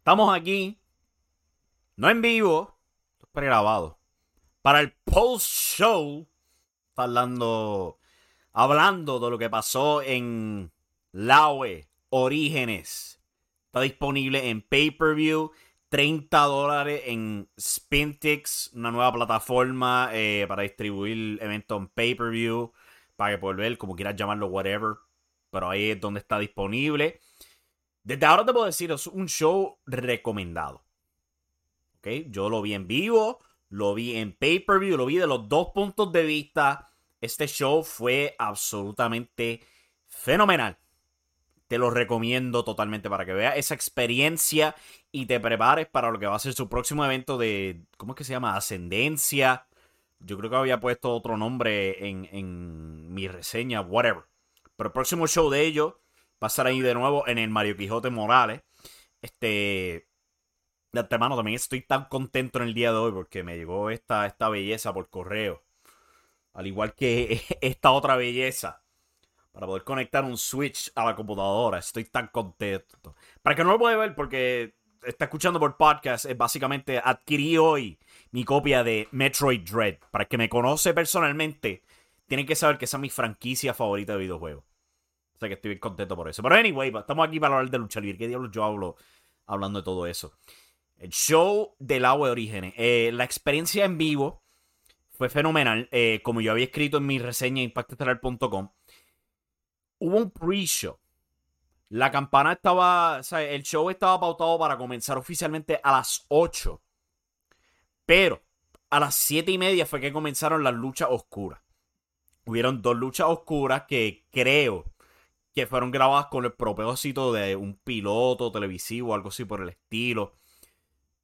Estamos aquí, no en vivo, pregrabado. Para el post show, hablando, hablando de lo que pasó en Laue Orígenes. Está disponible en pay-per-view. 30 dólares en Spintix, una nueva plataforma eh, para distribuir eventos en pay-per-view, para que puedas ver, como quieras llamarlo, whatever. Pero ahí es donde está disponible. Desde ahora te puedo decir, es un show recomendado. ¿Ok? Yo lo vi en vivo, lo vi en pay-per-view, lo vi de los dos puntos de vista. Este show fue absolutamente fenomenal. Te lo recomiendo totalmente para que veas esa experiencia y te prepares para lo que va a ser su próximo evento de, ¿cómo es que se llama? Ascendencia. Yo creo que había puesto otro nombre en, en mi reseña, whatever. Pero el próximo show de ellos estar ahí de nuevo en el Mario Quijote Morales. Este. De antemano también estoy tan contento en el día de hoy porque me llegó esta, esta belleza por correo. Al igual que esta otra belleza. Para poder conectar un Switch a la computadora. Estoy tan contento. Para que no lo pueda ver porque está escuchando por podcast, es básicamente adquirí hoy mi copia de Metroid Dread. Para el que me conoce personalmente, tienen que saber que esa es mi franquicia favorita de videojuegos. Sea que estoy bien contento por eso. Pero anyway, estamos aquí para hablar de lucha libre. ¿Qué diablos yo hablo hablando de todo eso? El show del agua de orígenes. Eh, la experiencia en vivo fue fenomenal. Eh, como yo había escrito en mi reseña impactestelar.com, hubo un pre-show. La campana estaba. O sea, el show estaba pautado para comenzar oficialmente a las 8. Pero a las 7 y media fue que comenzaron las luchas oscuras. Hubieron dos luchas oscuras que creo fueron grabadas con el propósito de un piloto televisivo algo así por el estilo.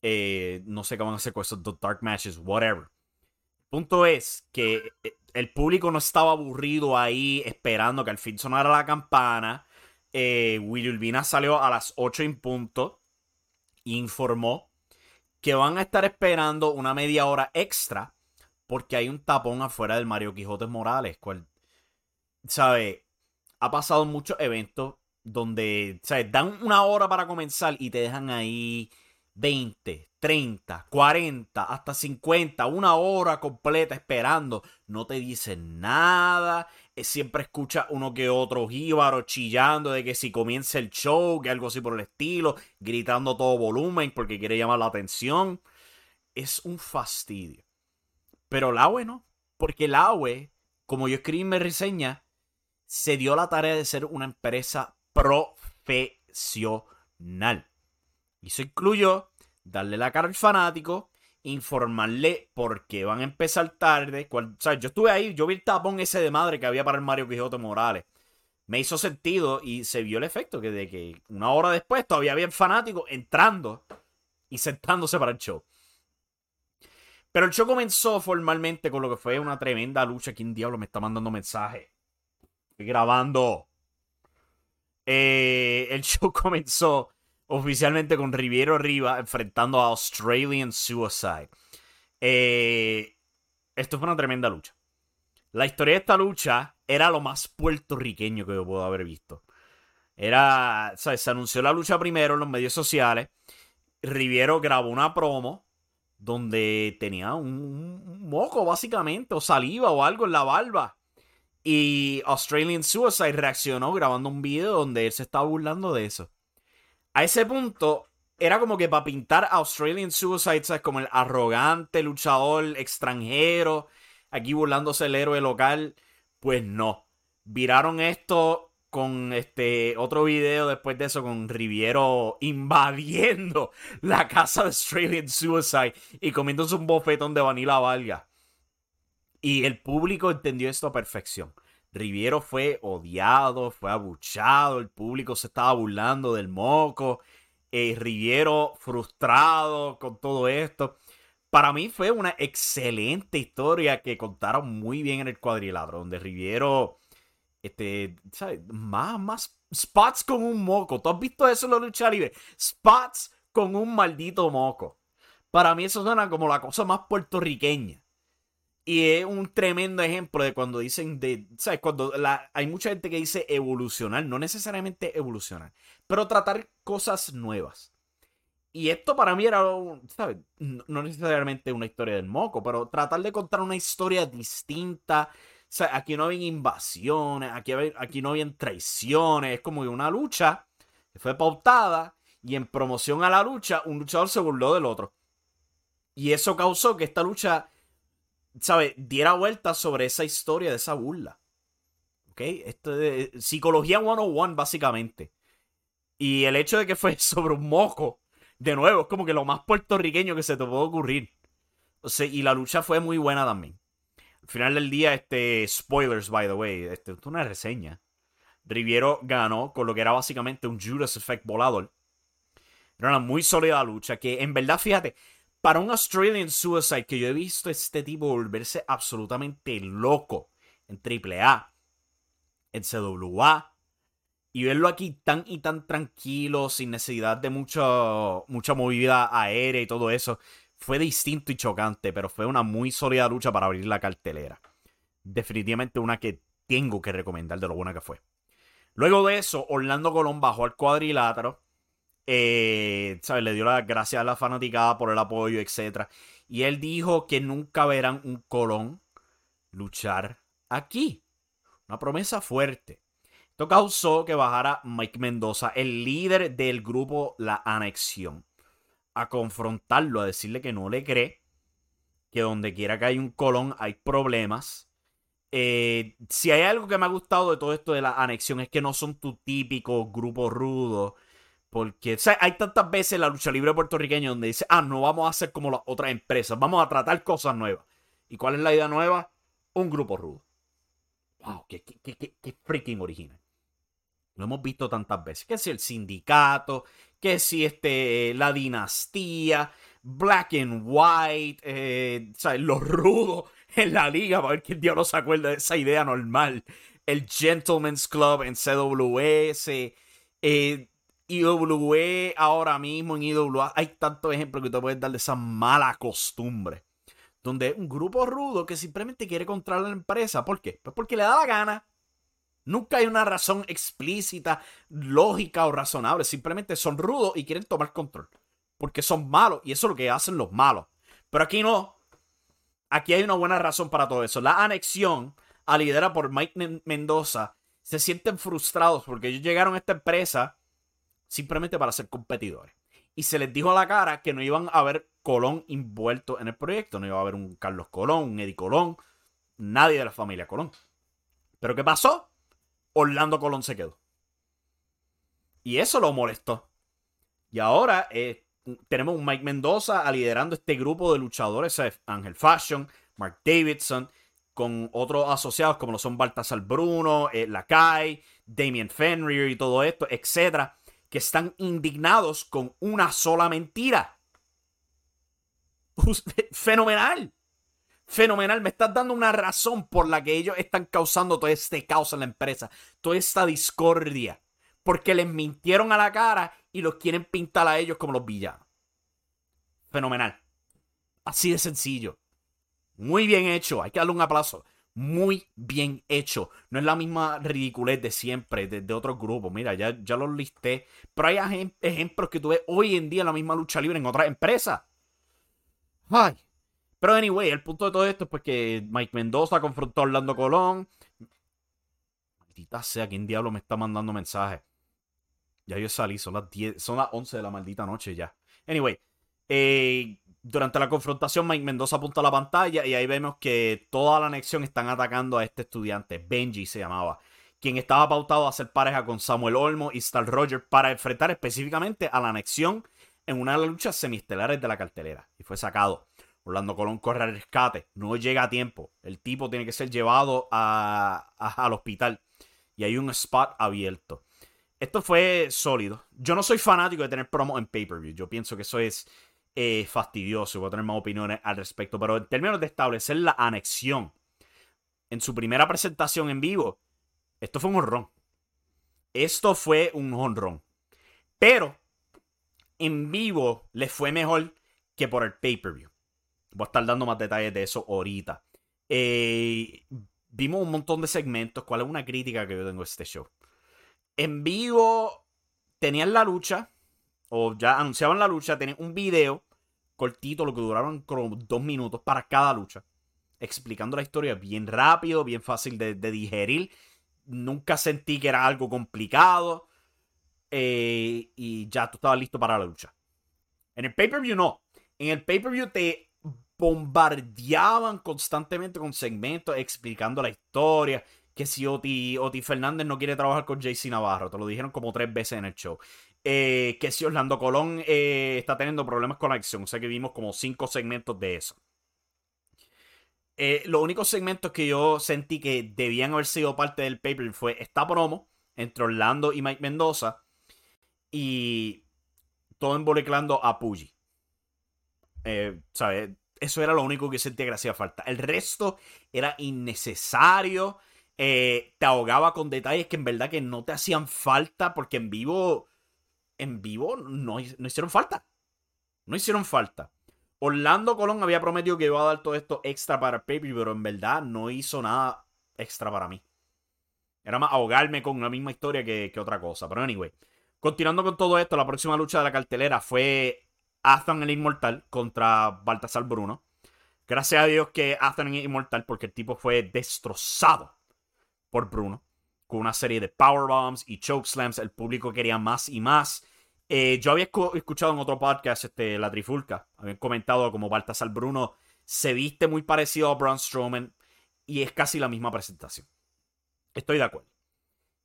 Eh, no sé qué van a hacer con esos dark matches, whatever. Punto es que eh, el público no estaba aburrido ahí esperando que al fin sonara la campana. Eh, Willy Urbina salió a las 8 en punto informó que van a estar esperando una media hora extra porque hay un tapón afuera del Mario Quijote Morales. Cual, ¿sabe? Ha pasado muchos eventos donde, ¿sabes? Dan una hora para comenzar y te dejan ahí 20, 30, 40, hasta 50, una hora completa esperando. No te dicen nada. Eh, Siempre escucha uno que otro jíbaro chillando de que si comienza el show, que algo así por el estilo, gritando todo volumen porque quiere llamar la atención. Es un fastidio. Pero la AWE no. Porque la AWE, como yo escribí en mi reseña, se dio la tarea de ser una empresa profesional. Y eso incluyó darle la cara al fanático, informarle por qué van a empezar tarde. Cual, o yo estuve ahí, yo vi el tapón ese de madre que había para el Mario Quijote Morales. Me hizo sentido y se vio el efecto que de que una hora después todavía había fanáticos entrando y sentándose para el show. Pero el show comenzó formalmente con lo que fue una tremenda lucha. ¿Quién diablo me está mandando mensaje? Grabando. Eh, el show comenzó oficialmente con Riviero Riva enfrentando a Australian Suicide. Eh, esto fue una tremenda lucha. La historia de esta lucha era lo más puertorriqueño que yo puedo haber visto. Era, ¿sabes? Se anunció la lucha primero en los medios sociales. Riviero grabó una promo donde tenía un, un moco básicamente, o saliva o algo en la barba. Y Australian Suicide reaccionó grabando un video donde él se estaba burlando de eso. A ese punto, era como que para pintar a Australian Suicide, ¿sabes? Como el arrogante luchador extranjero, aquí burlándose el héroe local. Pues no. Viraron esto con este otro video después de eso con Riviero invadiendo la casa de Australian Suicide y comiéndose un bofetón de Vanilla Valga. Y el público entendió esto a perfección. Riviero fue odiado, fue abuchado, el público se estaba burlando del moco. Eh, Riviero frustrado con todo esto. Para mí fue una excelente historia que contaron muy bien en el cuadrilátero, donde Riviero, este, ¿sabes? Más, más spots con un moco. ¿Tú has visto eso en la lucha libre? Spots con un maldito moco. Para mí eso suena como la cosa más puertorriqueña. Y es un tremendo ejemplo de cuando dicen de, ¿sabes? Cuando hay mucha gente que dice evolucionar, no necesariamente evolucionar, pero tratar cosas nuevas. Y esto para mí era, ¿sabes? No necesariamente una historia del moco, pero tratar de contar una historia distinta. O sea, aquí no había invasiones, aquí, aquí no habían traiciones, es como una lucha que fue pautada y en promoción a la lucha un luchador se burló del otro. Y eso causó que esta lucha ¿sabes? Diera vuelta sobre esa historia de esa burla. ¿Ok? Esto de psicología 101, básicamente. Y el hecho de que fue sobre un moco, de nuevo, es como que lo más puertorriqueño que se te puede ocurrir. O sea, y la lucha fue muy buena también. Al final del día, este, spoilers, by the way, este, es una reseña. Riviero ganó con lo que era básicamente un Judas Effect volador. Era una muy sólida lucha que, en verdad, fíjate, para un Australian Suicide que yo he visto este tipo volverse absolutamente loco en AAA, en CWA, y verlo aquí tan y tan tranquilo, sin necesidad de mucho, mucha movida aérea y todo eso, fue distinto y chocante, pero fue una muy sólida lucha para abrir la cartelera. Definitivamente una que tengo que recomendar de lo buena que fue. Luego de eso, Orlando Colón bajó al cuadrilátero eh. Le dio las gracias a la fanaticada por el apoyo, etc. Y él dijo que nunca verán un Colón luchar aquí. Una promesa fuerte. Esto causó que bajara Mike Mendoza, el líder del grupo La Anexión, a confrontarlo, a decirle que no le cree, que donde quiera que hay un Colón hay problemas. Eh, si hay algo que me ha gustado de todo esto de la anexión es que no son tu típico grupo rudo porque hay tantas veces la lucha libre puertorriqueña donde dice, ah, no vamos a hacer como las otras empresas, vamos a tratar cosas nuevas. ¿Y cuál es la idea nueva? Un grupo rudo. Wow, qué, freaking original. Lo hemos visto tantas veces. Que si el sindicato, que si este, la dinastía, black and white, eh, los rudos en la liga, para ver quién diablo se acuerda de esa idea normal. El Gentleman's Club en CWS. Eh, IWE ahora mismo en IWA hay tantos ejemplos que te puedes dar de esa mala costumbre. Donde un grupo rudo que simplemente quiere controlar la empresa. ¿Por qué? Pues porque le da la gana. Nunca hay una razón explícita, lógica o razonable. Simplemente son rudos y quieren tomar control. Porque son malos y eso es lo que hacen los malos. Pero aquí no. Aquí hay una buena razón para todo eso. La anexión a liderar por Mike Mendoza se sienten frustrados porque ellos llegaron a esta empresa simplemente para ser competidores. Y se les dijo a la cara que no iban a haber Colón envuelto en el proyecto, no iba a haber un Carlos Colón, un Eddie Colón, nadie de la familia Colón. Pero ¿qué pasó? Orlando Colón se quedó. Y eso lo molestó. Y ahora eh, tenemos un Mike Mendoza liderando este grupo de luchadores, Ángel Fashion, Mark Davidson, con otros asociados como lo son Baltasar Bruno, eh, Lakai, Damien Fenrir y todo esto, etcétera que están indignados con una sola mentira. Fenomenal. Fenomenal. Me estás dando una razón por la que ellos están causando todo este caos en la empresa. Toda esta discordia. Porque les mintieron a la cara y los quieren pintar a ellos como los villanos. Fenomenal. Así de sencillo. Muy bien hecho. Hay que darle un aplauso muy bien hecho. No es la misma ridiculez de siempre, de, otros grupos. Mira, ya, ya los listé. Pero hay ejemplos que tú ves hoy en día en la misma lucha libre en otras empresas. Ay. Pero anyway, el punto de todo esto es pues que Mike Mendoza confrontó a Orlando Colón. Maldita sea, ¿quién diablo me está mandando mensajes? Ya yo salí, son las 10, son las 11 de la maldita noche ya. Anyway, eh, durante la confrontación, Mike Mendoza apunta a la pantalla y ahí vemos que toda la anexión están atacando a este estudiante. Benji se llamaba. Quien estaba pautado a hacer pareja con Samuel Olmo y Star Roger para enfrentar específicamente a la anexión en una de las luchas semiestelares de la cartelera. Y fue sacado. Orlando Colón corre al rescate, no llega a tiempo. El tipo tiene que ser llevado al hospital y hay un spot abierto. Esto fue sólido. Yo no soy fanático de tener promo en pay-per-view. Yo pienso que eso es eh, fastidioso. Voy a tener más opiniones al respecto. Pero en términos de establecer la anexión en su primera presentación en vivo, esto fue un honrón. Esto fue un honrón. Pero en vivo le fue mejor que por el pay-per-view. Voy a estar dando más detalles de eso ahorita. Eh, vimos un montón de segmentos. ¿Cuál es una crítica que yo tengo a este show? En vivo tenían la lucha, o ya anunciaban la lucha, tenían un video cortito, lo que duraron como dos minutos para cada lucha, explicando la historia bien rápido, bien fácil de, digerir. Nunca sentí que era algo complicado. Eh, y ya tú estabas listo para la lucha. En el pay-per-view no. En el pay-per-view te bombardeaban constantemente con segmentos explicando la historia. Que si Oti, Oti Fernández no quiere trabajar con JC Navarro, te lo dijeron como tres veces en el show. Eh, que si Orlando Colón eh, está teniendo problemas con la acción. O sea que vimos como cinco segmentos de eso. Eh, los únicos segmentos que yo sentí que debían haber sido parte del paper fue esta promo entre Orlando y Mike Mendoza. Y todo involucrando a Puggy. ¿Sabes? Eso era lo único que sentía que hacía falta. El resto era innecesario. Te ahogaba con detalles que en verdad que no te hacían falta porque en vivo, en vivo no, no hicieron falta. No hicieron falta. Orlando Colón había prometido que iba a dar todo esto extra para Pepe, pero en verdad no hizo nada extra para mí. Era más ahogarme con la misma historia que, que otra cosa. Pero anyway, continuando con todo esto, la próxima lucha de la cartelera fue Athan el Inmortal contra Baltasar Bruno. Gracias a Dios que Athan es inmortal porque el tipo fue destrozado por Bruno. Con una serie de powerbombs y chokeslams. El público quería más y más. Eh, yo había escuchado en otro podcast, este, La Trifulca, habían comentado como Baltasar Bruno se viste muy parecido a Braun Strowman y es casi la misma presentación. Estoy de acuerdo.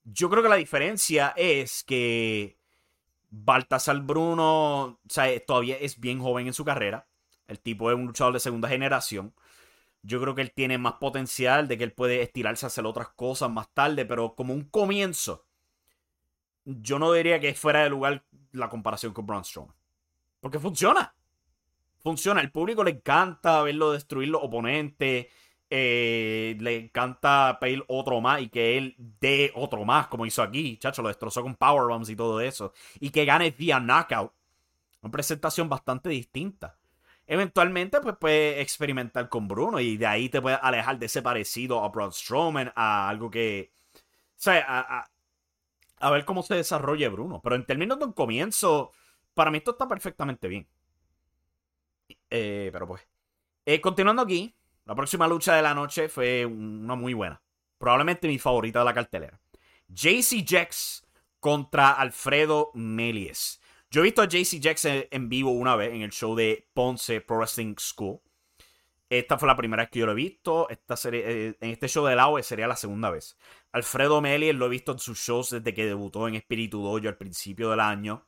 Yo creo que la diferencia es que Baltasar Bruno todavía es bien joven en su carrera. El tipo es un luchador de segunda generación. Yo creo que él tiene más potencial de que él puede estirarse a hacer otras cosas más tarde, pero como un comienzo, yo no diría que fuera de lugar la comparación con Braun Strowman. Porque funciona. Funciona. El público le encanta verlo destruir los oponentes. Eh, le encanta pedir otro más y que él dé otro más, como hizo aquí. Chacho, lo destrozó con powerbombs y todo eso. Y que gane vía knockout. Una presentación bastante distinta. Eventualmente, pues puede experimentar con Bruno y de ahí te puedes alejar de ese parecido a Braun Strowman, a algo que. O sea, a, a, ver cómo se desarrolla Bruno. Pero en términos de un comienzo, para mí esto está perfectamente bien. Eh, pero pues. Eh, continuando aquí, la próxima lucha de la noche fue una muy buena. Probablemente mi favorita de la cartelera. JC Jax contra Alfredo Melies. Yo he visto a JC Jax en vivo una vez en el show de Ponce Pro Wrestling School. Esta fue la primera vez que yo lo he visto. Esta eh, en este show del AOE sería la segunda vez. Alfredo Melies lo he visto en sus shows desde que debutó en Espíritu Dojo al principio del año.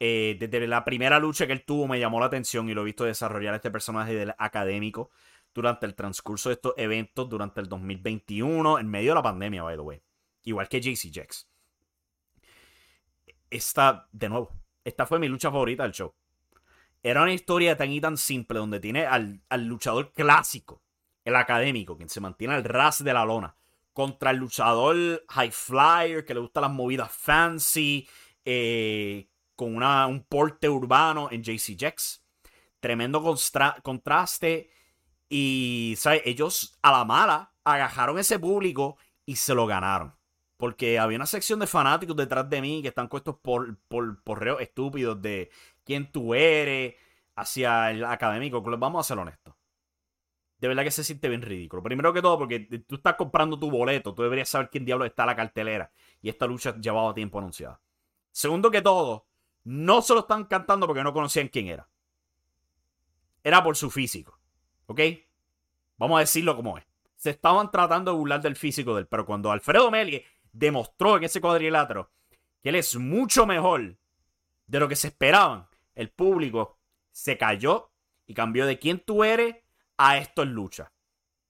Eh, desde la primera lucha que él tuvo me llamó la atención y lo he visto desarrollar este personaje del académico durante el transcurso de estos eventos durante el 2021, en medio de la pandemia, by the way. Igual que JC Jax. Esta, de nuevo, esta fue mi lucha favorita del show. Era una historia tan y tan simple donde tiene al, luchador clásico, el académico, quien se mantiene al ras de la lona, contra el luchador high flyer que le gusta las movidas fancy, eh, con una, un porte urbano en JC Jax. Tremendo contraste y, ¿sabes? Ellos a la mala agajaron ese público y se lo ganaron. Porque había una sección de fanáticos detrás de mí que están puestos por, por, por reos estúpidos de quién tú eres hacia el académico. Vamos a ser honestos. De verdad que se siente bien ridículo. Primero que todo, porque tú estás comprando tu boleto. Tú deberías saber quién diablo está en la cartelera. Y esta lucha llevaba tiempo anunciada. Segundo que todo, no se lo están cantando porque no conocían quién era. Era por su físico. ¿Ok? Vamos a decirlo como es. Se estaban tratando de burlar del físico del, pero cuando Alfredo Melie demostró en ese cuadrilátero que él es mucho mejor de lo que se esperaban, el público se cayó Y cambió de quién tú eres a esto es lucha.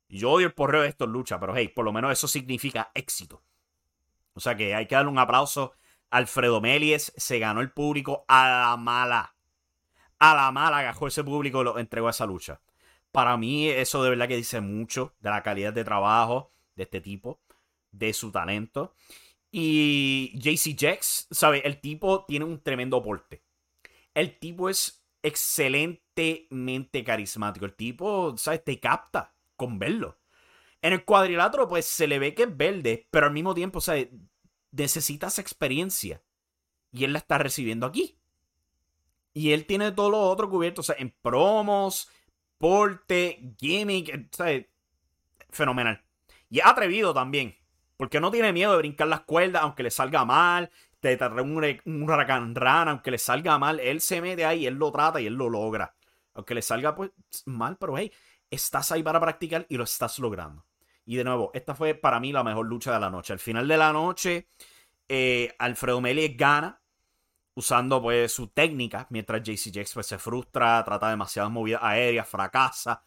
Yo odio el porreo de esto es lucha, pero hey, por lo menos eso significa éxito. O sea que hay que darle un aplauso Alfredo Melies. Se ganó el público a la mala. A la mala agajó ese público y lo entregó a esa lucha. Para mí eso de verdad que dice mucho de la calidad de trabajo de este tipo, de su talento. Y JC Jax, ¿sabe? El tipo tiene un tremendo porte. El tipo es excelentemente carismático. El tipo, ¿sabes? Te capta con verlo. En el cuadrilátero, pues se le ve que es verde, pero al mismo tiempo, ¿sabes? Necesitas experiencia. Y él la está recibiendo aquí. Y él tiene todo lo otro cubierto, o sea, en promos, porte, gimmick, ¿sabes? Fenomenal. Y atrevido también. Porque no tiene miedo de brincar las cuerdas, aunque le salga mal. Te trae un, un huracán aunque le salga mal. Él se mete ahí, él lo trata y él lo logra. Aunque le salga pues mal, pero hey, estás ahí para practicar y lo estás logrando. Y de nuevo, esta fue para mí la mejor lucha de la noche. Al final de la noche, eh, Alfredo Melies gana usando pues su técnica, mientras JC Jax pues, se frustra, trata demasiadas movidas aéreas, fracasa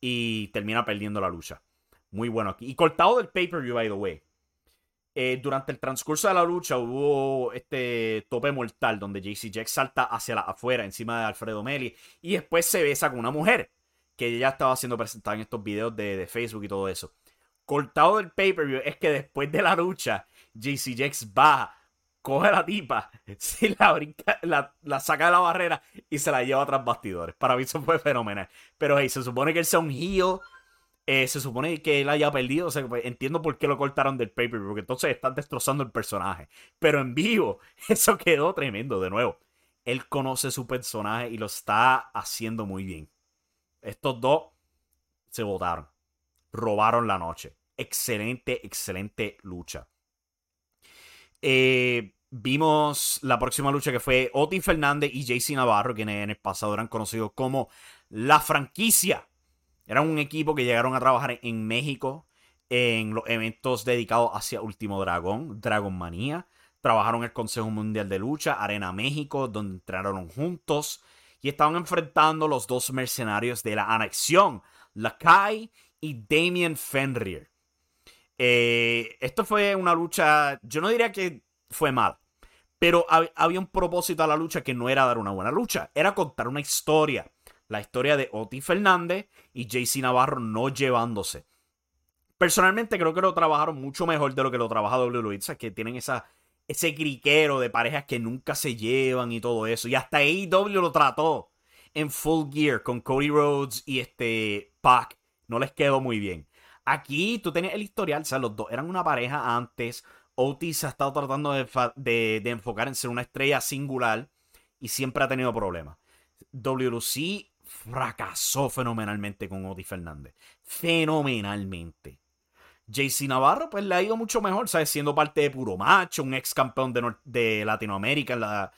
y termina perdiendo la lucha. Muy bueno aquí. Y cortado del pay-per-view, by the way. Eh, durante el transcurso de la lucha hubo este tope mortal donde JC Jack salta hacia la afuera encima de Alfredo Meli y después se besa con una mujer que ya estaba siendo presentada en estos videos de, Facebook y todo eso. Cortado del pay-per-view es que después de la lucha JC Jax baja, coge la tipa, se la, la, la, saca de la barrera y se la lleva a tras bastidores. Para mí eso fue fenomenal. Pero hey, se supone que él sea un heel eh, se supone que él haya perdido. O sea, pues, entiendo por qué lo cortaron del paper, porque entonces están destrozando el personaje. Pero en vivo, eso quedó tremendo de nuevo. Él conoce su personaje y lo está haciendo muy bien. Estos dos se votaron. Robaron la noche. Excelente, excelente lucha. Eh, vimos la próxima lucha que fue Oti Fernández y JC Navarro, quienes en el pasado eran conocidos como la franquicia era un equipo que llegaron a trabajar en México en los eventos dedicados hacia Último Dragón, Dragon Manía. Trabajaron el Consejo Mundial de Lucha, Arena México, donde entrenaron juntos. Y estaban enfrentando los dos mercenarios de la anexión, Lakai y Damien Fenrir. Eh, esto fue una lucha, yo no diría que fue mal, pero había un propósito a la lucha que no era dar una buena lucha, era contar una historia la historia de Oti Fernández y JC Navarro no llevándose. Personalmente creo que lo trabajaron mucho mejor de lo que lo trabaja WWE. O que tienen esa, ese criquero de parejas que nunca se llevan y todo eso. Y hasta AEW lo trató en Full Gear con Cody Rhodes y este Pac. No les quedó muy bien. Aquí tú tenías el historial, o sea, los dos eran una pareja antes. Otis ha estado tratando de, de, de enfocar en ser una estrella singular y siempre ha tenido problemas. WC fracasó fenomenalmente con Oti Fernández. Fenomenalmente. JC Navarro, pues le ha ido mucho mejor, ¿sabes? Siendo parte de Puro Macho, un ex campeón de, de Latinoamérica en la,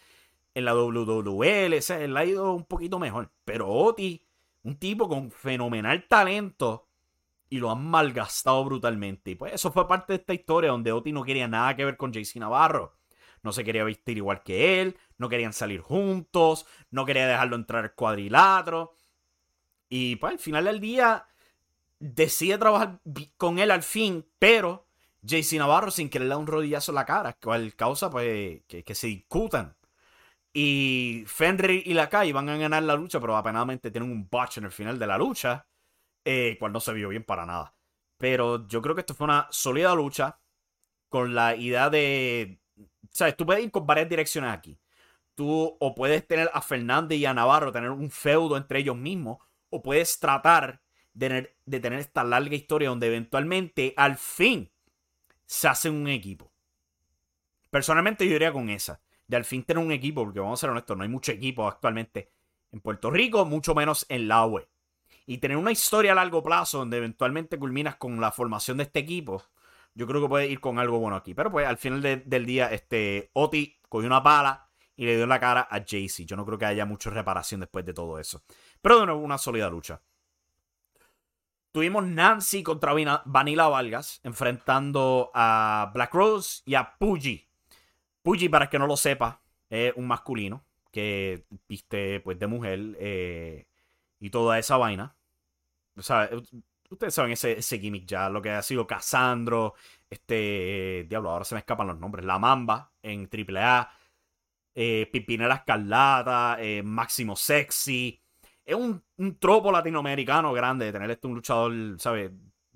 en la WWL, ¿sabes? Le ha ido un poquito mejor. Pero Oti, un tipo con fenomenal talento, y lo han malgastado brutalmente. Y pues eso fue parte de esta historia donde Oti no quería nada que ver con JC Navarro. No se quería vestir igual que él, no querían salir juntos, no quería dejarlo entrar al cuadrilátero. Y pues al final del día decide trabajar con él al fin, pero JC Navarro sin querer le da un rodillazo en la cara, cual causa pues que, se discutan. Y Fenrir y Lakai van a ganar la lucha, pero apenadamente tienen un botch en el final de la lucha, eh, cual no se vio bien para nada. Pero yo creo que esto fue una sólida lucha con la idea de... ¿Sabes? Tú puedes ir con varias direcciones aquí. Tú o puedes tener a Fernández y a Navarro, tener un feudo entre ellos mismos, o puedes tratar de, tener esta larga historia donde eventualmente al fin se hace un equipo. Personalmente yo iría con esa, de al fin tener un equipo, porque vamos a ser honestos, no hay mucho equipo actualmente en Puerto Rico, mucho menos en la UE. Y tener una historia a largo plazo donde eventualmente culminas con la formación de este equipo, yo creo que puede ir con algo bueno aquí. Pero pues al final del día, este Oti cogió una pala y le dio la cara a Jaycee. Yo no creo que haya mucha reparación después de todo eso. Pero de nuevo, una sólida lucha. Tuvimos Nancy contra Vanilla Vargas enfrentando a Black Rose y a Puggy. Puggy, para que no lo sepa, es un masculino que viste pues de mujer. Eh, y toda esa vaina. O sea, ustedes saben ese, ese gimmick ya, lo que ha sido Casandro, este, diablo, ahora se me escapan los nombres, La Mamba en AAA, eh, Pipinera Escarlata, eh, Máximo Sexy. Es un, un, tropo latinoamericano grande de tener este un luchador, ¿sabes?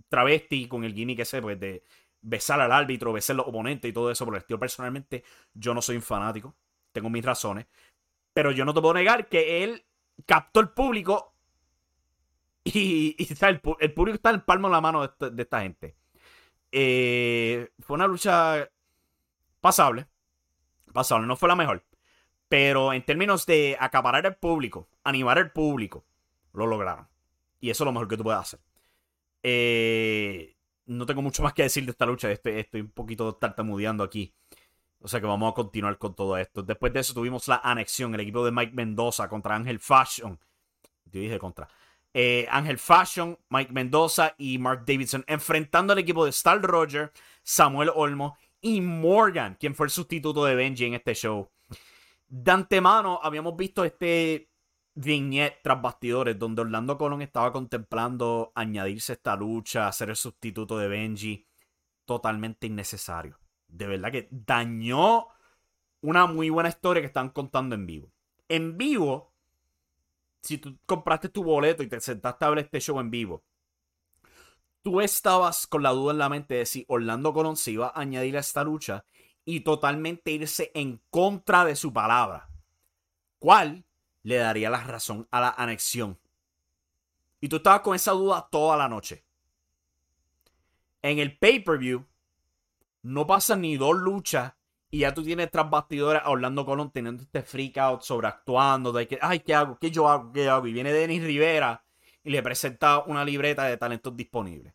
Travesti con el gimmick ese, pues de besar al árbitro, besar a los oponentes y todo eso por el estilo. Personalmente, yo no soy un fanático, tengo mis razones, pero yo no te puedo negar que él captó el público y, el, público está en el palmo de la mano de esta, gente. Eh, fue una lucha pasable. Pasable, no fue la mejor. Pero en términos de acaparar el público, animar el público, lo lograron. Y eso es lo mejor que tú puedes hacer. Eh, no tengo mucho más que decir de esta lucha. Estoy, estoy un poquito tartamudeando aquí. O sea que vamos a continuar con todo esto. Después de eso tuvimos la anexión, el equipo de Mike Mendoza contra Ángel Fashion. Yo dije contra. Eh, Ángel Fashion, Mike Mendoza y Mark Davidson enfrentando al equipo de Star Roger, Samuel Olmo y Morgan, quien fue el sustituto de Benji en este show. De antemano habíamos visto este viñet tras bastidores donde Orlando Colón estaba contemplando añadirse esta lucha, ser el sustituto de Benji. Totalmente innecesario. De verdad que dañó una muy buena historia que están contando en vivo. En vivo, si tú compraste tu boleto y te sentaste a ver este show en vivo, tú estabas con la duda en la mente de si Orlando Colón se iba a añadir a esta lucha y totalmente irse en contra de su palabra. ¿Cuál le daría la razón a la anexión? Y tú estabas con esa duda toda la noche. En el pay-per-view, no pasan ni dos luchas y ya tú tienes tras bastidores a Orlando Colón teniendo este freak out sobreactuando de que, ay, ¿qué hago? ¿Qué yo hago? ¿Qué hago? Y viene Denis Rivera y le presenta una libreta de talentos disponibles.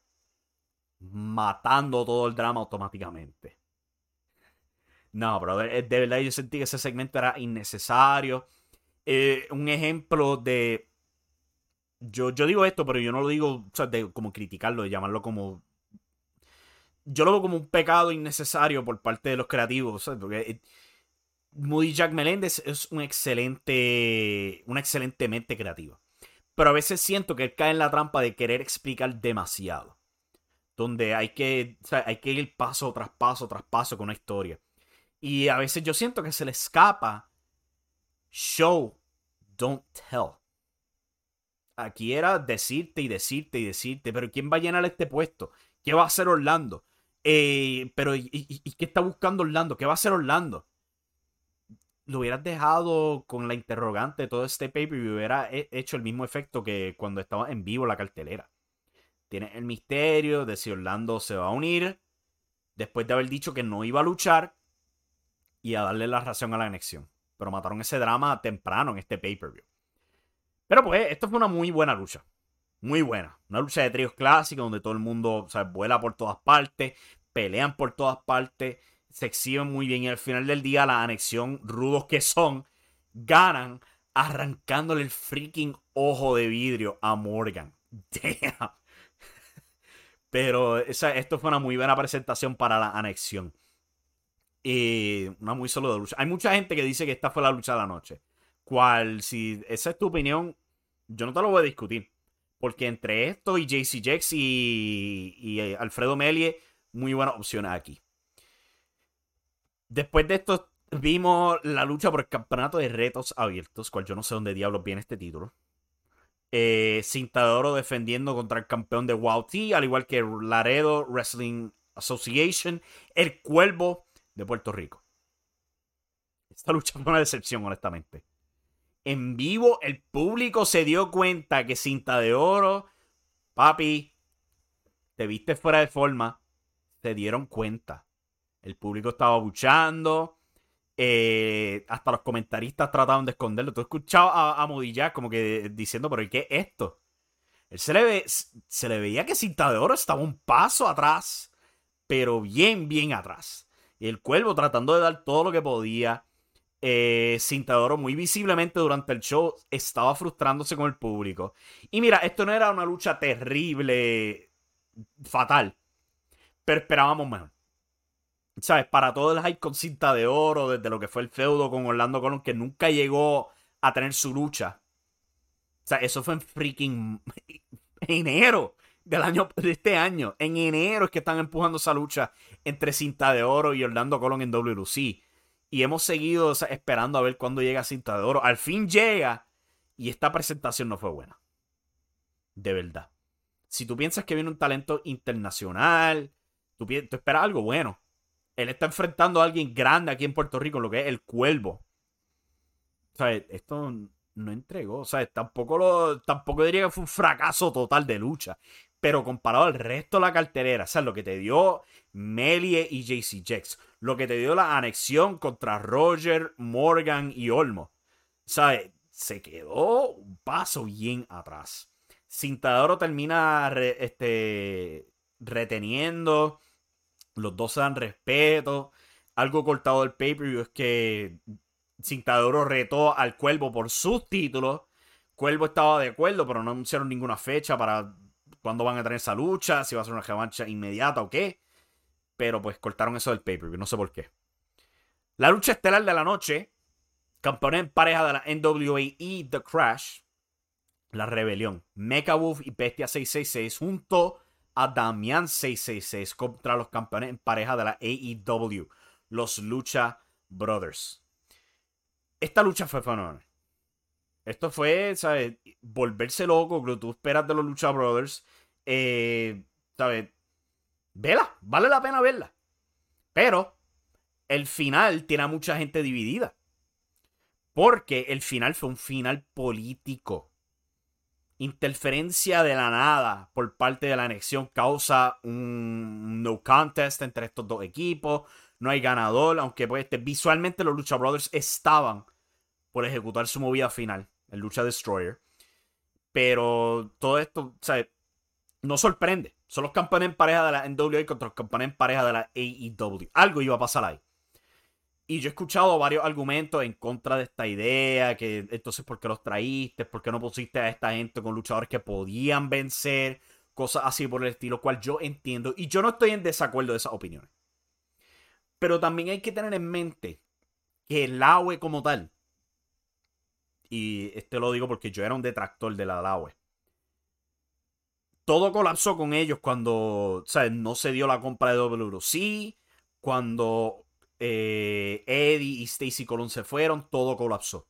Matando todo el drama automáticamente. No, pero de, verdad yo sentí que ese segmento era innecesario. Eh, un ejemplo de. Yo, yo digo esto, pero yo no lo digo de como criticarlo, de llamarlo como yo lo veo como un pecado innecesario por parte de los creativos, Porque eh, Moody Jack Meléndez es un excelente, una excelente mente creativa. Pero a veces siento que él cae en la trampa de querer explicar demasiado. Donde hay que, hay que ir paso tras paso tras paso con una historia. Y a veces yo siento que se le escapa show, don't tell. Aquí era decirte y decirte y decirte, pero ¿quién va a llenar este puesto? ¿Qué va a hacer Orlando? Eh, pero, ¿y, qué está buscando Orlando? ¿Qué va a hacer Orlando? Lo hubieras dejado con la interrogante todo este paper y hubiera hecho el mismo efecto que cuando estaba en vivo la cartelera. Tiene el misterio de si Orlando se va a unir después de haber dicho que no iba a luchar y a darle la razón a la anexión. Pero mataron ese drama temprano en este pay-per-view. Pero pues, esto fue una muy buena lucha. Muy buena. Una lucha de tríos clásica donde todo el mundo vuela por todas partes pelean por todas partes, se exhiben muy bien y al final del día la anexión, rudos que son, ganan arrancándole el freaking ojo de vidrio a Morgan. Pero esto fue una muy buena presentación para la anexión. Y una muy solo de lucha. Hay mucha gente que dice que esta fue la lucha de la noche. Cual, si esa es tu opinión, yo no te lo voy a discutir. Porque entre esto y JC Jex y, y eh, Alfredo Melie muy buenas opciones aquí. Después de esto, vimos la lucha por el campeonato de retos abiertos, cual yo no sé dónde diablos viene este título. Eh, Cinta defendiendo contra el campeón de WOW al igual que Laredo Wrestling Association, el Cuervo de Puerto Rico. Esta lucha fue una decepción, honestamente. En vivo, el público se dio cuenta que Cinta de Oro, papi, te viste fuera de forma se dieron cuenta. El público estaba buchando. Eh, hasta los comentaristas trataban de esconderlo. Tú escuchabas a, a Modilla como que diciendo, pero ¿qué es esto? Él se le, ve, se le veía que Cinta de Oro estaba un paso atrás, pero bien, bien atrás. Y el cuervo tratando de dar todo lo que podía. Eh, Cinta de Oro muy visiblemente durante el show estaba frustrándose con el público. Y mira, esto no era una lucha terrible, fatal pero esperábamos mejor. ¿Sabes? Para todo el hype con cinta de oro, desde lo que fue el feudo con Orlando Colón, que nunca llegó a tener su lucha. sea, eso fue en freaking enero del año, de este año. En enero es que están empujando esa lucha entre Cinta de Oro y Orlando Colón en WC. Y hemos seguido esperando a ver cuándo llega Cinta de Oro. Al fin llega. Y esta presentación no fue buena. De verdad. Si tú piensas que viene un talento internacional, tú, tú esperas algo bueno. Él está enfrentando a alguien grande aquí en Puerto Rico, lo que es el Cuervo. O sea, esto no entregó. O sea, tampoco, lo, tampoco diría que fue un fracaso total de lucha. Pero comparado al resto de la cartelera, o sea, lo que te dio Melie y JC Jex, lo que te dio la anexión contra Roger, Morgan y Olmo, ¿sabes? Se quedó un paso bien atrás. Cintadoro termina este, reteniendo. Los dos se dan respeto. Algo cortado del pay-per-view es que Cintadoro retó al Cuervo por sus títulos. Cuervo estaba de acuerdo, pero no anunciaron ninguna fecha para cuándo van a tener esa lucha, si va a ser una revancha inmediata o qué. Pero pues cortaron eso del pay-per-view, no sé por qué. La lucha estelar de la noche, campeón en pareja de la NWA y The Crash, la rebelión, Mecha Wolf y Bestia 666 junto a Damian 666 contra los campeones en pareja de la AEW, los Lucha Brothers. Esta lucha fue fenomenal. Esto fue, ¿sabes? Volverse loco, que tú esperas de los Lucha Brothers. Eh, ¿Sabes? Vela, vale la pena verla. Pero el final tiene a mucha gente dividida. Porque el final fue un final político interferencia de la nada por parte de la anexión causa un no contest entre estos dos equipos. No hay ganador, aunque pues, este, visualmente los Lucha Brothers estaban por ejecutar su movida final, el Lucha Destroyer. Pero todo esto, no sorprende. Son los campeones en pareja de la NWA contra los campeones en pareja de la AEW. Algo iba a pasar ahí. Y yo he escuchado varios argumentos en contra de esta idea, que entonces ¿por qué los traíste? ¿Por qué no pusiste a esta gente con luchadores que podían vencer? Cosas así por el estilo, cual yo entiendo. Y yo no estoy en desacuerdo de esas opiniones. Pero también hay que tener en mente que el AWE como tal, y este lo digo porque yo era un detractor de la AWE, todo colapsó con ellos cuando no se dio la compra de WC, cuando eh, Eddie y Stacy Colon se fueron, todo colapsó.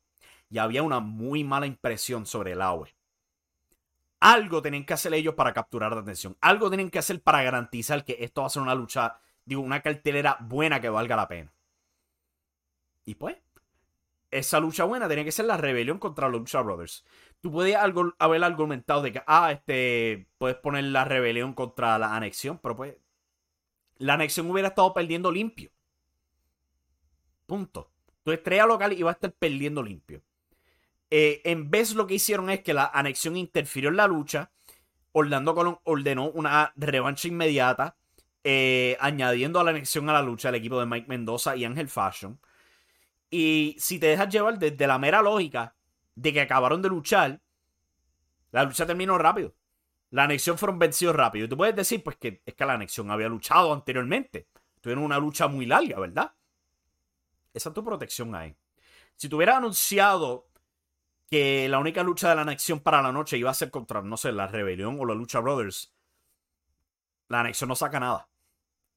Y había una muy mala impresión sobre el AWE. Algo tenían que hacer ellos para capturar la atención. Algo tienen que hacer para garantizar que esto va a ser una lucha, digo, una cartelera buena que valga la pena. Y pues, esa lucha buena tenía que ser la rebelión contra los Lucha Brothers. Tú podías haber argumentado de que, ah, este, puedes poner la rebelión contra la anexión, pero pues, la anexión hubiera estado perdiendo limpio. Punto. Tu estrella local iba a estar perdiendo limpio. Eh, en vez lo que hicieron es que la anexión interfirió en la lucha. Orlando Colón ordenó una revancha inmediata, eh, añadiendo a la anexión a la lucha el equipo de Mike Mendoza y Ángel Fashion. Y si te dejas llevar desde la mera lógica de que acabaron de luchar, la lucha terminó rápido. La anexión fueron vencidos rápido. Y tú puedes decir, pues, que es que la anexión había luchado anteriormente. Tuvieron una lucha muy larga, ¿verdad? Esa es tu protección ahí. Si te hubiera anunciado que la única lucha de la anexión para la noche iba a ser contra, no sé, la Rebelión o la Lucha Brothers, la anexión no saca nada.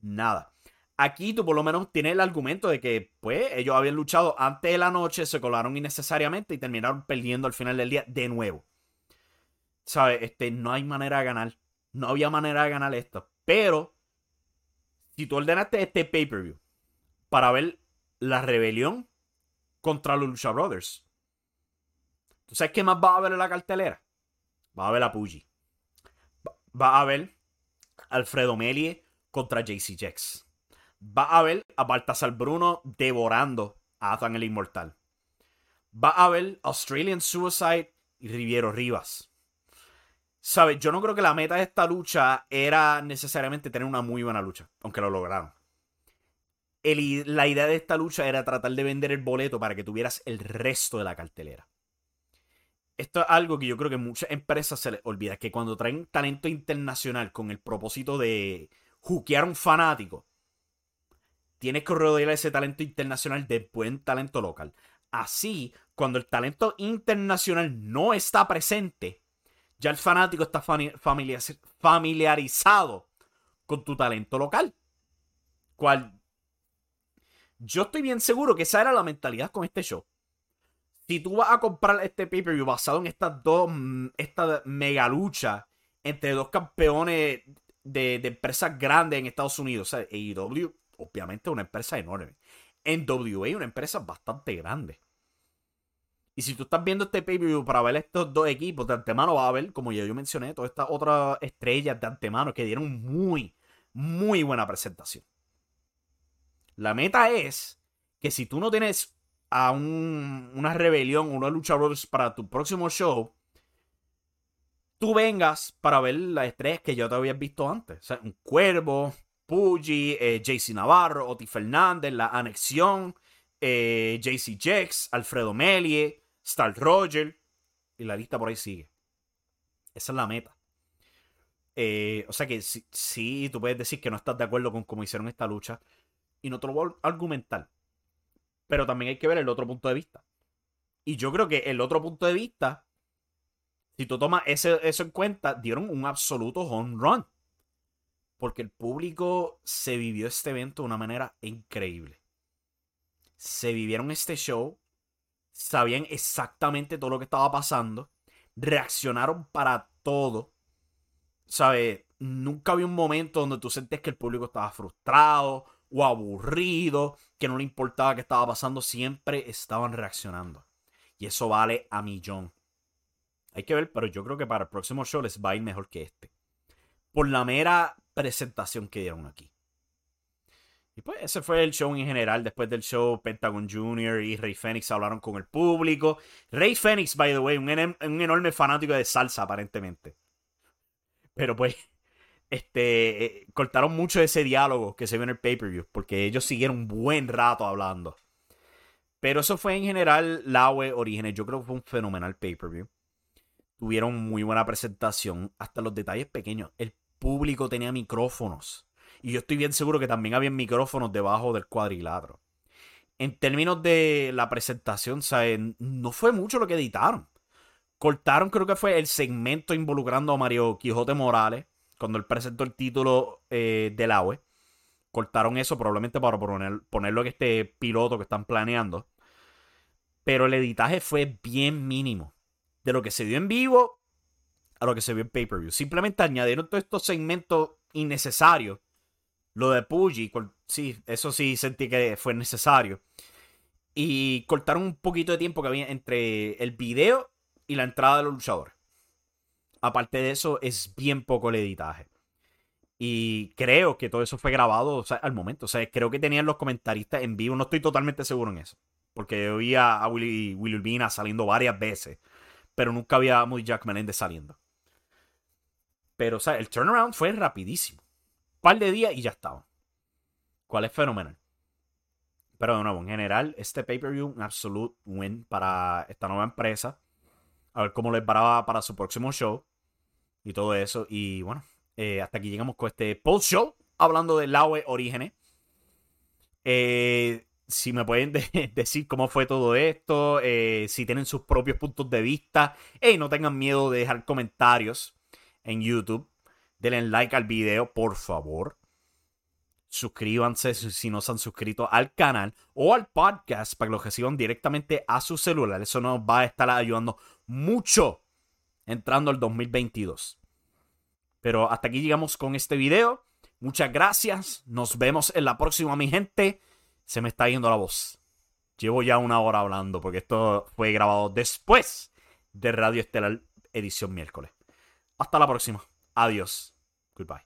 Nada. Aquí tú por lo menos tienes el argumento de que, pues, ellos habían luchado antes de la noche, se colaron innecesariamente y terminaron perdiendo al final del día de nuevo. ¿Sabes? Este, no hay manera de ganar. No había manera de ganar esto. Pero, si tú ordenaste este pay-per-view para ver la rebelión contra los Lucha Brothers. ¿Tú sabes qué más va a ver en la cartelera? Va a ver a Puggy. Va a ver Alfredo Melie contra JC Jex. Va a ver a Baltasar Bruno devorando a Athan el Inmortal. Va a ver Australian Suicide y Riviero Rivas. ¿Sabes? Yo no creo que la meta de esta lucha era necesariamente tener una muy buena lucha, aunque lo lograron la idea de esta lucha era tratar de vender el boleto para que tuvieras el resto de la cartelera. Esto es algo que yo creo que muchas empresas se les olvida, que cuando traen talento internacional con el propósito de juquear a un fanático, tienes que rodear ese talento internacional de buen talento local. Así, cuando el talento internacional no está presente, ya el fanático está familiarizado con tu talento local. Cual yo estoy bien seguro que esa era la mentalidad con este show. Si tú vas a comprar este pay-per-view basado en estas dos, mm, esta mega lucha entre dos campeones de, empresas grandes en Estados Unidos, o sea, AEW, obviamente una empresa enorme. NWA, una empresa bastante grande. Y si tú estás viendo este pay-per-view para ver estos dos equipos, de antemano va a ver, como ya yo mencioné, todas estas otras estrellas de antemano que dieron muy, muy buena presentación. La meta es que si tú no tienes a una rebelión, una lucha para tu próximo show, tú vengas para ver las estrellas que yo te había visto antes. O sea, un Cuervo, Puggy, eh, JC Navarro, Oti Fernández, La Anexión, eh, JC Alfredo Melie, Star Roger. Y la lista por ahí sigue. Esa es la meta. Eh, o sea que sí, tú puedes decir que no estás de acuerdo con cómo hicieron esta lucha y no te lo voy a argumentar. Pero también hay que ver el otro punto de vista. Y yo creo que el otro punto de vista, si tú tomas ese, eso en cuenta, dieron un absoluto home run. Porque el público se vivió este evento de una manera increíble. Se vivieron este show, sabían exactamente todo lo que estaba pasando, reaccionaron para todo. ¿Sabes? Nunca había un momento donde tú sentías que el público estaba frustrado o aburrido, que no le importaba qué estaba pasando, siempre estaban reaccionando. Y eso vale a millón. Hay que ver, pero yo creo que para el próximo show les va a ir mejor que este. Por la mera presentación que dieron aquí. Y pues ese fue el show en general. Después del show, Pentagon Jr. y Rey Fénix hablaron con el público. Rey Fénix, by the way, un, un enorme fanático de salsa, aparentemente. Pero pues este, eh, cortaron mucho ese diálogo que se vio en el pay-per-view, porque ellos siguieron un buen rato hablando. Pero eso fue en general la web Orígenes. Yo creo que fue un fenomenal pay-per-view. Tuvieron muy buena presentación, hasta los detalles pequeños. El público tenía micrófonos. Y yo estoy bien seguro que también había micrófonos debajo del cuadrilátero. En términos de la presentación, no fue mucho lo que editaron. Cortaron, creo que fue el segmento involucrando a Mario Quijote Morales cuando él presentó el título eh, del AWE. Cortaron eso probablemente para poner, ponerlo en este piloto que están planeando. Pero el editaje fue bien mínimo. De lo que se vio en vivo a lo que se vio en pay-per-view. Simplemente añadieron todos estos segmentos innecesarios. Lo de Puggy, sí, eso sí sentí que fue necesario. Y cortaron un poquito de tiempo que había entre el video y la entrada de los luchadores. Aparte de eso, es bien poco el editaje. Y creo que todo eso fue grabado al momento. O sea, creo que tenían los comentaristas en vivo. No estoy totalmente seguro en eso. Porque oí a, Willy, Willy Urbina saliendo varias veces. Pero nunca había a Jack Meléndez saliendo. Pero, o sea, el turnaround fue rapidísimo. Un par de días y ya estaba. ¿Cuál es fenomenal? Pero de nuevo, en general, este pay-per-view, un absolute win para esta nueva empresa. A ver cómo les paraba para su próximo show y todo eso. Y bueno, eh, hasta aquí llegamos con este post show hablando del Laue Orígenes. Eh, si me pueden decir cómo fue todo esto, eh, si tienen sus propios puntos de vista, y no tengan miedo de dejar comentarios en YouTube. Denle like al video, por favor. Suscríbanse si no se han suscrito al canal o al podcast para que lo reciban directamente a su celular. Eso nos va a estar ayudando mucho entrando al 2022. Pero hasta aquí llegamos con este video. Muchas gracias. Nos vemos en la próxima, mi gente. Se me está yendo la voz. Llevo ya una hora hablando porque esto fue grabado después de Radio Estelar edición miércoles. Hasta la próxima. Adiós. Goodbye.